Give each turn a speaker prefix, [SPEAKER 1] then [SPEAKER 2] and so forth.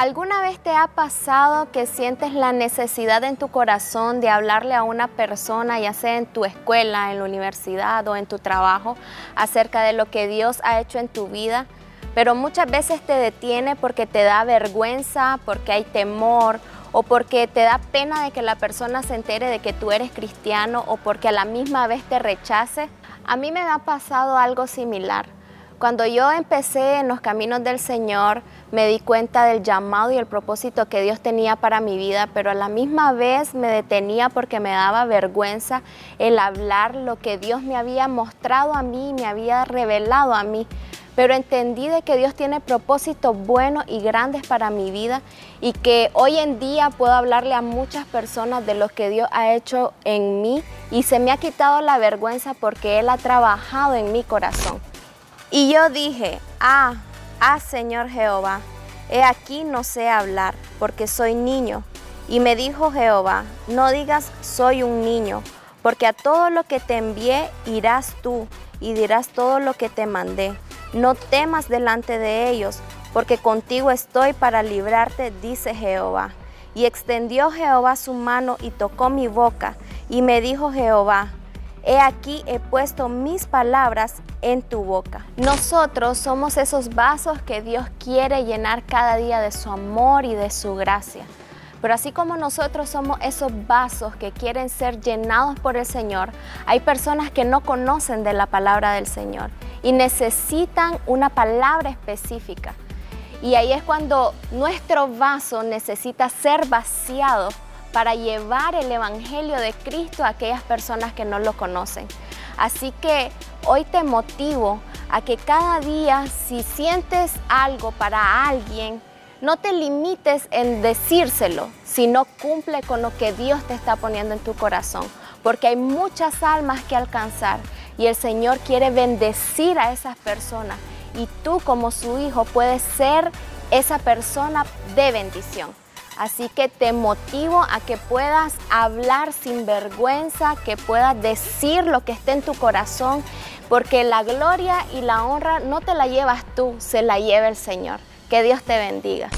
[SPEAKER 1] ¿Alguna vez te ha pasado que sientes la necesidad en tu corazón de hablarle a una persona, ya sea en tu escuela, en la universidad o en tu trabajo, acerca de lo que Dios ha hecho en tu vida? Pero muchas veces te detiene porque te da vergüenza, porque hay temor o porque te da pena de que la persona se entere de que tú eres cristiano o porque a la misma vez te rechace. A mí me ha pasado algo similar. Cuando yo empecé en los caminos del Señor, me di cuenta del llamado y el propósito que Dios tenía para mi vida, pero a la misma vez me detenía porque me daba vergüenza el hablar lo que Dios me había mostrado a mí, me había revelado a mí. Pero entendí de que Dios tiene propósitos buenos y grandes para mi vida y que hoy en día puedo hablarle a muchas personas de lo que Dios ha hecho en mí y se me ha quitado la vergüenza porque Él ha trabajado en mi corazón. Y yo dije, ah, ah Señor Jehová, he aquí no sé hablar, porque soy niño. Y me dijo Jehová, no digas soy un niño, porque a todo lo que te envié irás tú y dirás todo lo que te mandé. No temas delante de ellos, porque contigo estoy para librarte, dice Jehová. Y extendió Jehová su mano y tocó mi boca, y me dijo Jehová, He aquí he puesto mis palabras en tu boca. Nosotros somos esos vasos que Dios quiere llenar cada día de su amor y de su gracia. Pero así como nosotros somos esos vasos que quieren ser llenados por el Señor, hay personas que no conocen de la palabra del Señor y necesitan una palabra específica. Y ahí es cuando nuestro vaso necesita ser vaciado para llevar el Evangelio de Cristo a aquellas personas que no lo conocen. Así que hoy te motivo a que cada día si sientes algo para alguien, no te limites en decírselo, sino cumple con lo que Dios te está poniendo en tu corazón, porque hay muchas almas que alcanzar y el Señor quiere bendecir a esas personas y tú como su hijo puedes ser esa persona de bendición. Así que te motivo a que puedas hablar sin vergüenza, que puedas decir lo que esté en tu corazón, porque la gloria y la honra no te la llevas tú, se la lleva el Señor. Que Dios te bendiga.